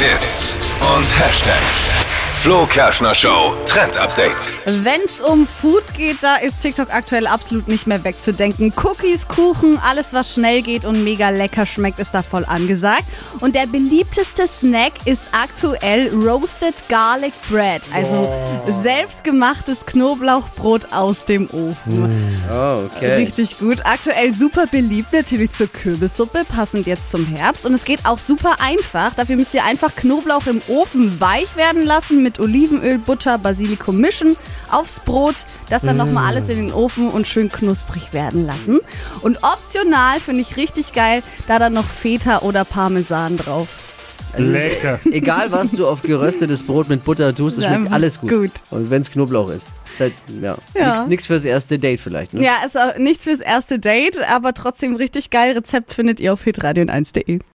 Hits und Hashtags. Flo Kerschner Show Trend Update. Wenn's um Food geht, da ist TikTok aktuell absolut nicht mehr wegzudenken. Cookies, Kuchen, alles was schnell geht und mega lecker schmeckt, ist da voll angesagt. Und der beliebteste Snack ist aktuell Roasted Garlic Bread, also selbstgemachtes Knoblauchbrot aus dem Ofen. Oh, okay. Richtig gut. Aktuell super beliebt, natürlich zur Kürbissuppe, passend jetzt zum Herbst. Und es geht auch super einfach. Dafür müsst ihr einfach Knoblauch im Ofen weich werden lassen, mit Olivenöl, Butter, Basilikum mischen, aufs Brot, das dann nochmal alles in den Ofen und schön knusprig werden lassen. Und optional finde ich richtig geil, da dann noch Feta oder Parmesan drauf. Lecker. Egal, was du auf geröstetes Brot mit Butter tust, es schmeckt alles gut. gut. Und wenn es Knoblauch ist. Ist halt, ja. Ja. Nichts fürs erste Date vielleicht, ne? Ja, ist auch nichts fürs erste Date, aber trotzdem richtig geil. Rezept findet ihr auf hitradio1.de.